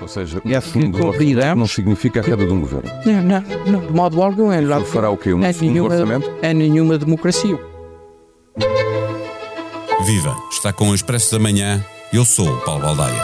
Ou seja, É cumpriremos. orçamento não significa a queda de um governo. Não, não, não, de modo algum. É, Ele fará o quê? Um é nenhuma, orçamento? é nenhuma democracia. Viva! Está com o Expresso da Manhã. Eu sou o Paulo Baldaia.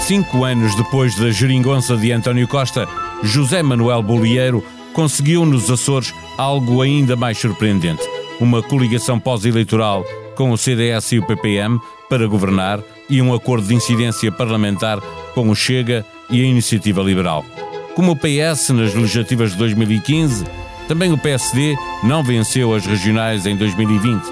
Cinco anos depois da geringonça de António Costa, José Manuel Bolieiro conseguiu nos Açores algo ainda mais surpreendente: uma coligação pós-eleitoral com o CDS e o PPM para governar e um acordo de incidência parlamentar com o Chega e a Iniciativa Liberal. Como o PS nas legislativas de 2015, também o PSD não venceu as regionais em 2020.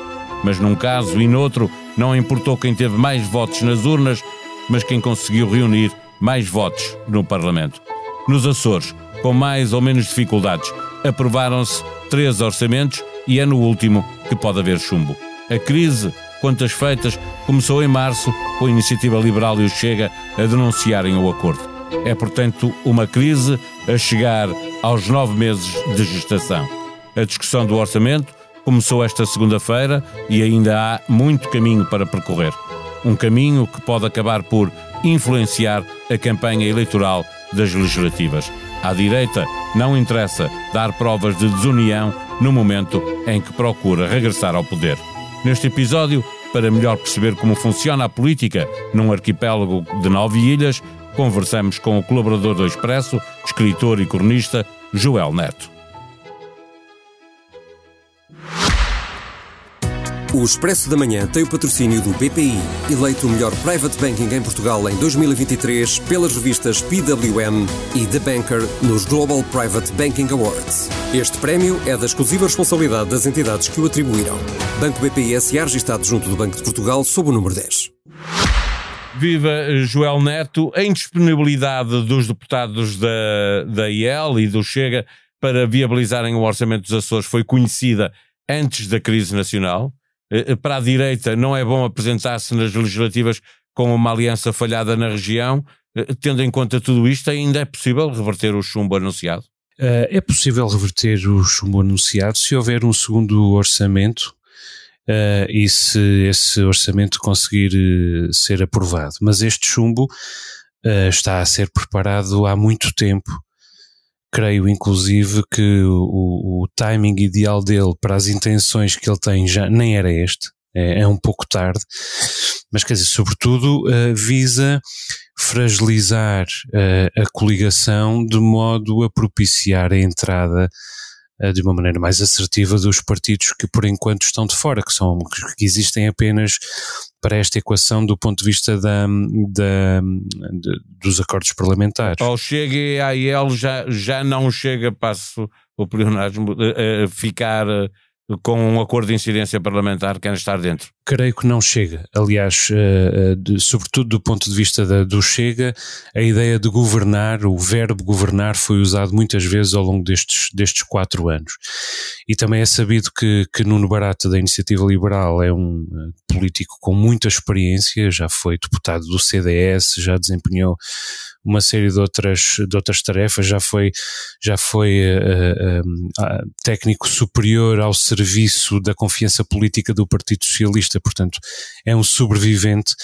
Mas num caso e noutro, não importou quem teve mais votos nas urnas, mas quem conseguiu reunir mais votos no Parlamento. Nos Açores, com mais ou menos dificuldades, aprovaram-se três orçamentos e é no último que pode haver chumbo. A crise, quantas feitas, começou em março com a Iniciativa Liberal e o Chega a denunciarem o acordo. É, portanto, uma crise a chegar aos nove meses de gestação. A discussão do orçamento começou esta segunda-feira e ainda há muito caminho para percorrer. Um caminho que pode acabar por influenciar a campanha eleitoral das legislativas. À direita, não interessa dar provas de desunião no momento em que procura regressar ao poder. Neste episódio, para melhor perceber como funciona a política num arquipélago de nove ilhas, conversamos com o colaborador do Expresso, escritor e cronista Joel Neto. O Expresso da Manhã tem o patrocínio do BPI, eleito o melhor private banking em Portugal em 2023 pelas revistas PWM e The Banker nos Global Private Banking Awards. Este prémio é da exclusiva responsabilidade das entidades que o atribuíram. Banco BPI SA registado junto do Banco de Portugal sob o número 10. Viva Joel Neto, a indisponibilidade dos deputados da, da IEL e do Chega para viabilizarem o orçamento dos Açores foi conhecida antes da crise nacional. Eh, Para a direita não é bom apresentar-se nas legislativas com uma aliança falhada na região. Eh, Tendo em conta tudo isto, ainda é possível reverter o chumbo anunciado? É possível reverter o chumbo anunciado se houver um segundo orçamento e se esse orçamento conseguir ser aprovado. Mas este chumbo está a ser preparado há muito tempo. Creio, inclusive, que o, o timing ideal dele para as intenções que ele tem já nem era este. É, é um pouco tarde. Mas, quer dizer, sobretudo, uh, visa fragilizar uh, a coligação de modo a propiciar a entrada uh, de uma maneira mais assertiva dos partidos que por enquanto estão de fora, que são que existem apenas para esta equação do ponto de vista da, da, de, dos acordos parlamentares. Ao Chega e à IEL já, já não chega, passo o pleonasmo, a, a ficar eh, com um acordo de incidência parlamentar, quer estar dentro. Creio que não chega. Aliás, uh, uh, de, sobretudo do ponto de vista da, do Chega, a ideia de governar, o verbo governar, foi usado muitas vezes ao longo destes, destes quatro anos. E também é sabido que, que Nuno Barata, da Iniciativa Liberal, é um uh, político com muita experiência, já foi deputado do CDS, já desempenhou uma série de outras, de outras tarefas, já foi, já foi técnico superior ao serviço da confiança política do Partido Socialista portanto, é um sobrevivente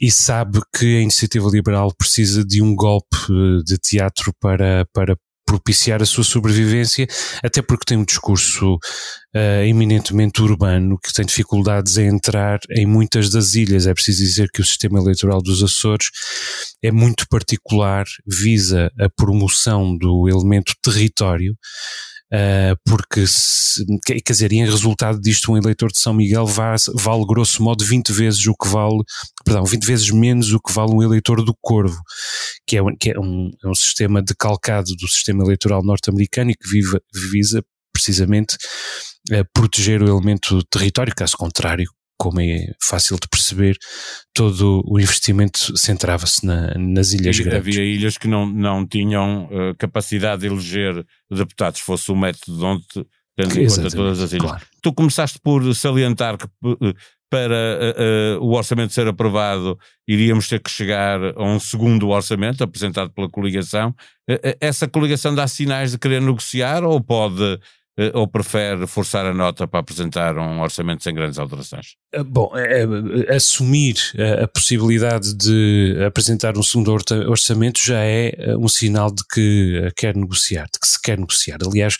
e sabe que a iniciativa liberal precisa de um golpe de teatro para, para propiciar a sua sobrevivência, até porque tem um discurso uh, eminentemente urbano que tem dificuldades em entrar em muitas das ilhas. É preciso dizer que o sistema eleitoral dos Açores é muito particular, visa a promoção do elemento território. Uh, porque, se, quer dizer, em resultado disto, um eleitor de São Miguel vale, vale, grosso modo 20 vezes o que vale, perdão, 20 vezes menos o que vale um eleitor do Corvo, que é, um, que é um, é um sistema decalcado do sistema eleitoral norte-americano e que vive, visa precisamente uh, proteger o elemento território, caso contrário, como é fácil de perceber, todo o investimento centrava-se na, nas ilhas e grandes. Havia ilhas que não, não tinham uh, capacidade de eleger deputados, fosse o método de onde, tendo em conta todas as ilhas. Claro. Tu começaste por salientar que uh, para uh, o orçamento ser aprovado iríamos ter que chegar a um segundo orçamento apresentado pela coligação. essa coligação dá sinais de querer negociar ou pode eh, ou prefere forçar a nota para apresentar um orçamento sem grandes alterações? Eh, bom, é, é, assumir a, a, possibilidade de apresentar um segundo orçamento já é um sinal de que quer negociar, de que se quer negociar. Aliás,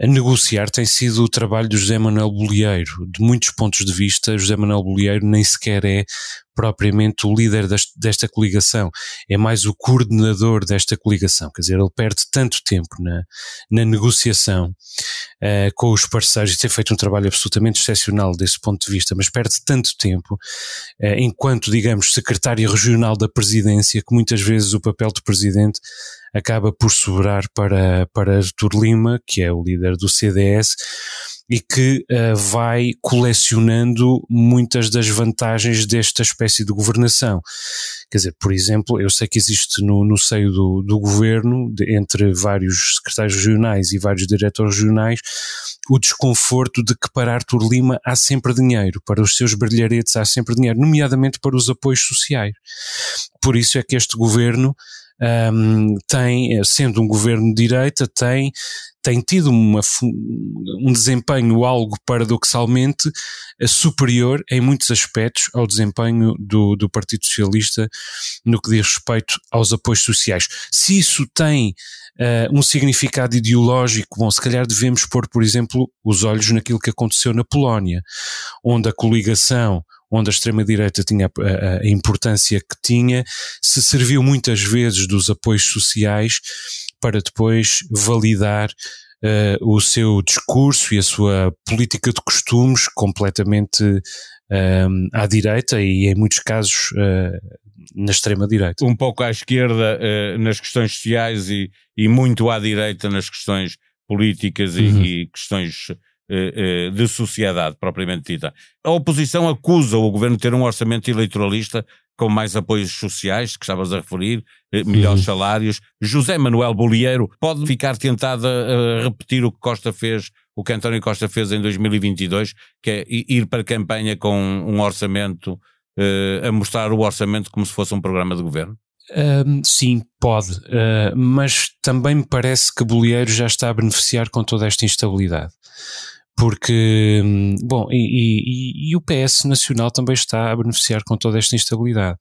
a negociar tem sido o trabalho do José Manuel Bolieiro. De muitos pontos de vista, José Manuel Bolieiro nem sequer é propriamente o líder desta coligação, é mais o coordenador desta coligação. Quer dizer, ele perde tanto tempo na, na negociação uh, com os parceiros e tem feito um trabalho absolutamente excepcional desse ponto de vista, mas perde tanto tempo uh, enquanto, digamos, secretário regional da presidência, que muitas vezes o papel de presidente acaba por sobrar para, para Artur Lima, que é o líder do CDS, e que uh, vai colecionando muitas das vantagens desta espécie de governação. Quer dizer, por exemplo, eu sei que existe no, no seio do, do governo, de, entre vários secretários regionais e vários diretores regionais, o desconforto de que para Artur Lima há sempre dinheiro, para os seus brilharetes há sempre dinheiro, nomeadamente para os apoios sociais. Por isso é que este governo um, tem, sendo um governo de direita, tem, tem tido uma, um desempenho algo paradoxalmente eh, superior em muitos aspectos ao desempenho do, do Partido Socialista no que diz respeito aos apoios sociais. Se isso tem uh, um significado ideológico, bom, se calhar devemos pôr, por exemplo, os olhos naquilo que aconteceu na Polónia, onde a coligação onde a extrema-direita tinha a, a, importância que tinha, se serviu muitas vezes dos apoios sociais para depois validar uh, o seu discurso e a sua política de costumes completamente uh, à direita e em muitos casos uh, na extrema-direita. Um pouco à esquerda nas questões sociais e, e muito à direita nas questões políticas uhum. e, e questões eh, eh, de sociedade propriamente dita. A oposição acusa o governo de ter um orçamento eleitoralista com mais apoios sociais, que estavas a referir, eh, melhores uhum. salários. José Manuel Bolieiro pode ficar tentado a repetir o que Costa fez, o que António Costa fez em 2022, que é ir para a campanha com um orçamento, a mostrar o orçamento como se fosse um programa de governo? Uh, sim, pode, uh, mas também me parece que Bolieiro já está a beneficiar com toda esta instabilidade porque, bom, e, e, e, o PS Nacional também está a beneficiar com toda esta instabilidade,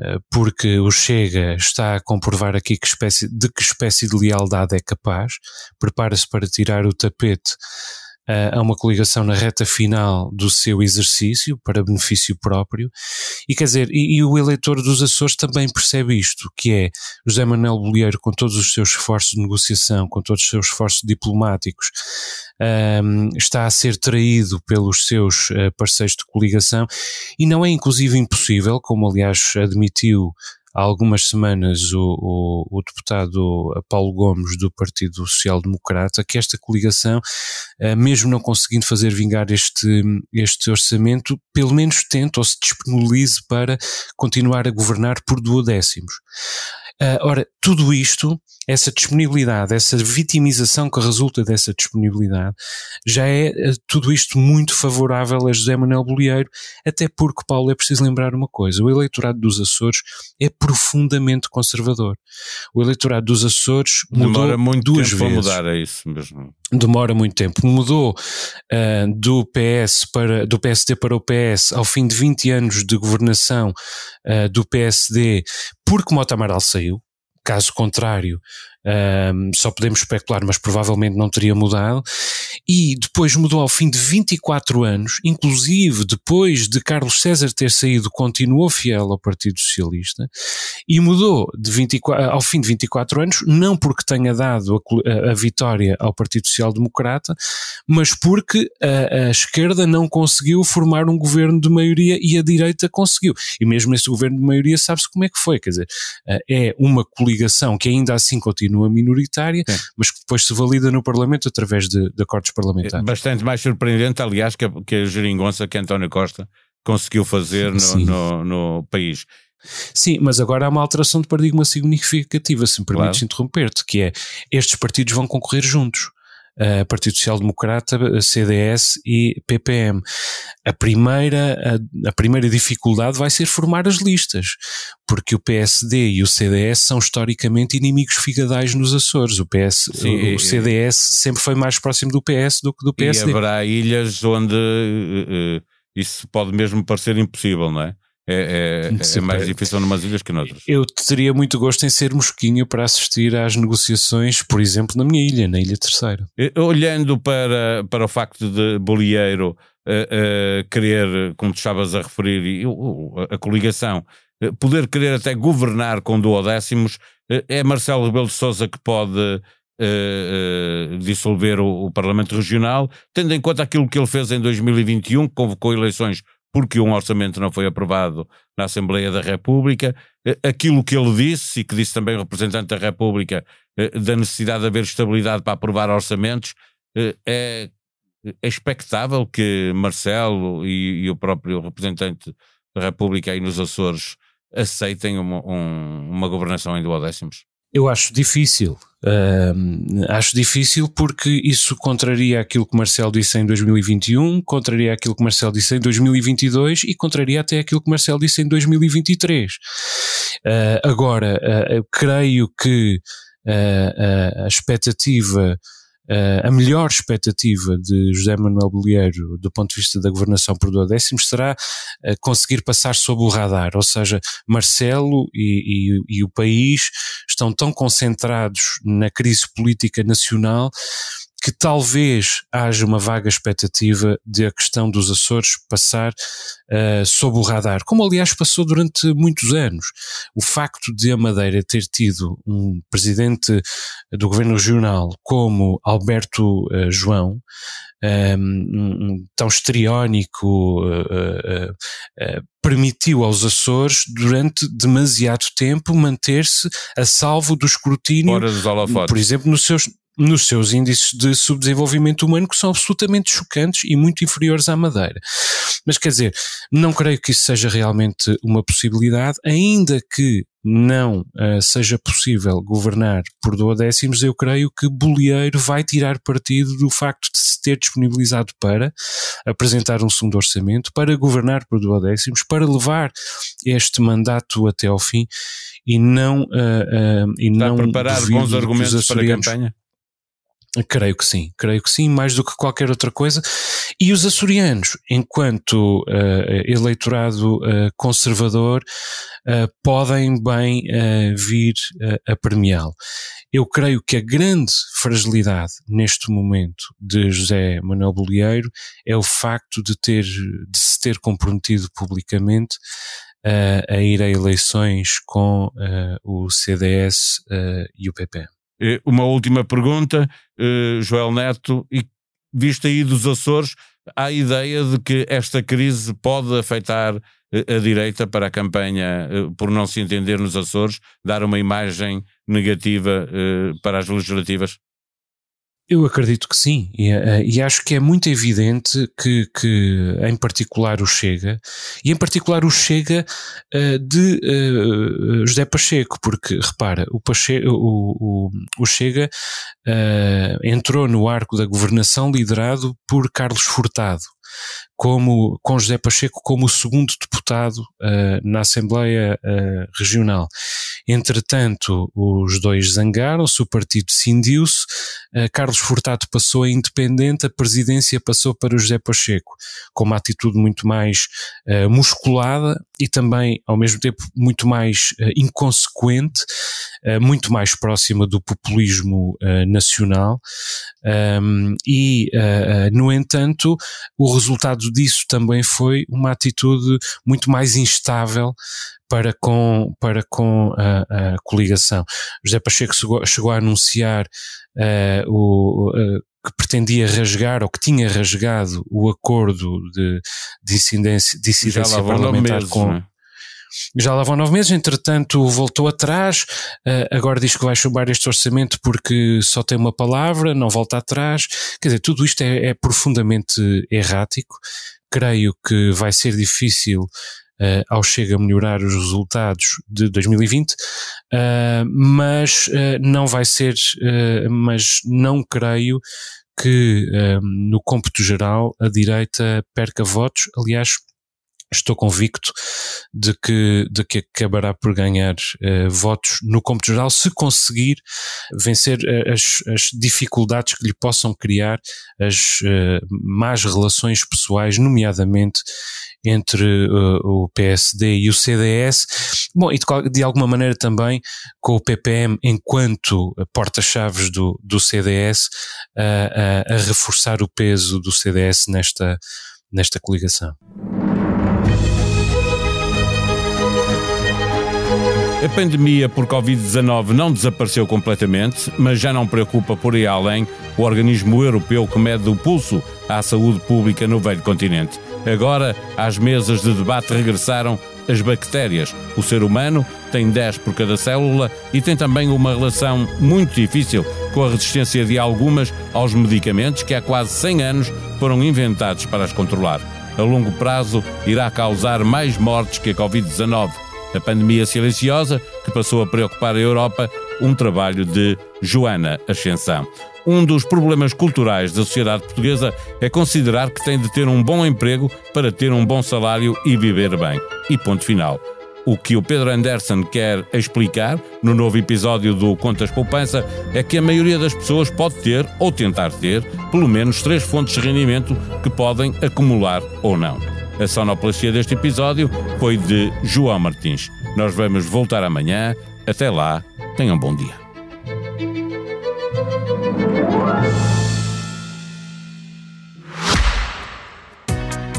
eh, porque o Chega está a comprovar aqui que espécie, de que espécie de lealdade é capaz, prepara-se para tirar o tapete a uma coligação na reta final do seu exercício para benefício próprio. E quer dizer, e, e, o eleitor dos Açores também percebe isto, que é José Manuel Bolieiro com todos os seus esforços de negociação, com todos os seus esforços diplomáticos um, está a ser traído pelos seus uh, parceiros de coligação. E não é inclusive impossível, como aliás admitiu há algumas semanas o, o, o, deputado Paulo Gomes do Partido Social Democrata que esta coligação, eh, mesmo não conseguindo fazer vingar este, este orçamento, pelo menos tente ou se disponibilize para continuar a governar por duodécimos. Uh, ora, tudo isto, essa disponibilidade, essa vitimização que resulta dessa disponibilidade, já é uh, tudo isto muito favorável a José Manuel Bolieiro, até porque, Paulo, é preciso lembrar uma coisa: o eleitorado dos Açores é profundamente conservador. O eleitorado dos Açores mudou Demora muito duas tempo vezes. mudar, é isso mesmo. Demora muito tempo. Mudou uh, do PS para do PSD para o PS ao fim de 20 anos de governação do PSD, porque Mota Amaral saiu. Caso contrário, um, só podemos especular, mas provavelmente não teria mudado. E depois mudou ao fim de 24 anos, inclusive depois de Carlos César ter saído, continuou fiel ao Partido Socialista e mudou de 24, ao fim de 24 anos, não porque tenha dado a, a vitória ao Partido Social Democrata, mas porque a, a esquerda não conseguiu formar um governo de maioria e a direita conseguiu. E mesmo esse governo de maioria sabe-se como é que foi, quer dizer, é uma coligação que ainda assim continua minoritária, Sim. mas que depois se valida no Parlamento através de, de acordos parlamentares. Bastante mais surpreendente, aliás, que a, que a geringonça que António Costa conseguiu fazer no, no, no país. Sim, mas agora há uma alteração de paradigma significativa, se me permites claro. interromper-te, que é estes partidos vão concorrer juntos. Uh, Partido Social Democrata, CDS e PPM. A primeira, a, a, primeira dificuldade vai ser formar as listas, porque o PSD e o CDS são historicamente inimigos figadais nos Açores. O, PS, Sim, o, o CDS sempre foi mais próximo do PS do que do PSD. E haverá ilhas onde uh, isso pode mesmo parecer impossível, não é? É, é, é, mais difícil numas ilhas que noutras. Eu teria muito gosto em ser mosquinho para assistir às negociações, por exemplo, na minha ilha, na Ilha Terceira. Olhando para, para o facto de Bolieiro uh, uh, querer, como tu estavas a referir, uh, a coligação, poder querer até governar com duodécimos, é Marcelo Rebelo de Sousa que pode dissolver o, o Parlamento Regional, tendo em conta aquilo que ele fez em 2021, que convocou eleições porque um orçamento não foi aprovado na Assembleia da República. Eh, aquilo que ele disse, e que disse também o representante da República, eh, da necessidade de haver estabilidade para aprovar orçamentos, eh, é, é expectável que Marcelo e, e, o próprio representante da República aí nos Açores aceitem uma, um, uma governação em duodécimos? Eu acho difícil. Uh, acho difícil porque isso contraria aquilo que Marcelo disse em 2021, contraria aquilo que Marcelo disse em 2022 e contraria até aquilo que Marcelo disse em 2023. Uh, agora, uh, creio que a expectativa Uh, a melhor expectativa de José Manuel Bolieiro do ponto de vista da governação por duodécimos será uh, conseguir passar sob o radar, ou seja, Marcelo e, e, e o país estão tão concentrados na crise política nacional que talvez haja uma vaga expectativa de a questão dos Açores passar uh, sob o radar, como aliás passou durante muitos anos. O facto de a Madeira ter tido um presidente do governo regional como Alberto uh, João, um, um, tão estriónico, uh, permitiu aos Açores, durante demasiado tempo, manter-se a salvo do escrutínio, por exemplo, nos seus, nos seus índices de subdesenvolvimento humano que são absolutamente chocantes e muito inferiores à Madeira. Mas quer dizer, não creio que isso seja realmente uma possibilidade, ainda que não uh, seja possível governar por duodécimos, eu creio que Bolieiro vai tirar partido do facto de se ter disponibilizado para apresentar um segundo orçamento, para governar por duodécimos, para levar este mandato até ao fim e não uh, uh, e Está não preparar bons argumentos para a campanha? Creio que sim, creio que sim, mais do que qualquer outra coisa. E os açorianos, enquanto uh, eleitorado uh, conservador, uh, podem bem vir a premiá-lo. Eu creio que a grande fragilidade neste momento de José Manuel Bolieiro é o facto de ter, de se ter comprometido publicamente a ir a eleições com o CDS e o PP. Eh, uma última pergunta, eh, Joel Neto, e visto aí dos Açores, há a ideia de que esta crise pode afetar eh, a direita para a campanha, por não se entender nos Açores, dar uma imagem negativa para as legislativas? Eu acredito que sim, e, eh, e, acho que é muito evidente que, que, em particular o Chega, e em particular o Chega uh, de uh, José Pacheco, porque repara, o, Pacheco, o, o, o Chega uh, entrou no arco da governação liderado por Carlos Furtado, como, com José Pacheco como o segundo deputado uh, na Assembleia uh, Regional. Entretanto, os dois zangaram-se, o partido cindiu-se, uh, Carlos Furtado passou a independente, a presidência passou para José Pacheco, com uma atitude muito mais musculada e também, ao mesmo tempo, muito mais inconsequente, muito mais próxima do populismo nacional. Um, e, no entanto, o resultado disso também foi uma atitude muito mais instável para com, para com a, a coligação. José Pacheco chegou, chegou a anunciar uh, o, uh, que pretendia rasgar ou que tinha rasgado o acordo de dissidência, dissidência parlamentar meses, com. É? Já lá vão nove meses, entretanto voltou atrás, uh, agora diz que vai chumbar este orçamento porque só tem uma palavra, não volta atrás. Quer dizer, tudo isto é, é profundamente errático. Creio que vai ser difícil Uh, ao Chega a melhorar os resultados de 2020, uh, eh, mas uh, não vai ser, mas não creio que no cômputo geral a direita perca votos. Aliás, estou convicto de que, de que acabará por ganhar uh, votos no cômputo geral se conseguir vencer uh, as, as, dificuldades que lhe possam criar as uh, más relações pessoais, nomeadamente entre o PSD e o CDS, bom, e de, de, alguma maneira também com o PPM enquanto porta-chaves do, do CDS a reforçar o peso do CDS nesta, nesta coligação. A pandemia por Covid-19 não desapareceu completamente, mas já não preocupa por aí além o organismo europeu que mede o pulso à saúde pública no velho continente. Agora, às mesas de debate regressaram as bactérias. O ser humano tem 10 por cada célula e tem também uma relação muito difícil com a resistência de algumas aos medicamentos que há quase 100 anos foram inventados para as controlar. A longo prazo, irá causar mais mortes que a Covid-19 a pandemia silenciosa que passou a preocupar a Europa, um trabalho de Joana Ascensão. Um dos problemas culturais da sociedade portuguesa é considerar que tem de ter um bom emprego para ter um bom salário e viver bem. E ponto final. O que o Pedro Anderson quer explicar no novo episódio do Contas Poupança é que a maioria das pessoas pode ter, ou tentar ter, pelo menos três fontes de rendimento que podem acumular ou não. A sonoplastia deste episódio foi de João Martins. Nós vamos voltar amanhã. Até lá, tenham um bom dia.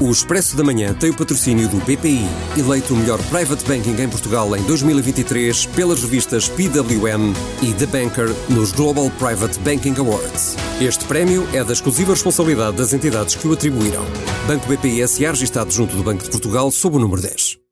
O Expresso da Manhã tem o patrocínio do BPI, eleito o melhor private banking em Portugal em 2023 pelas revistas PWM e The Banker nos Global Private Banking Awards. Este prémio é da exclusiva responsabilidade das entidades que o atribuíram. Banco BPI SA registado junto do Banco de Portugal sob o número 10.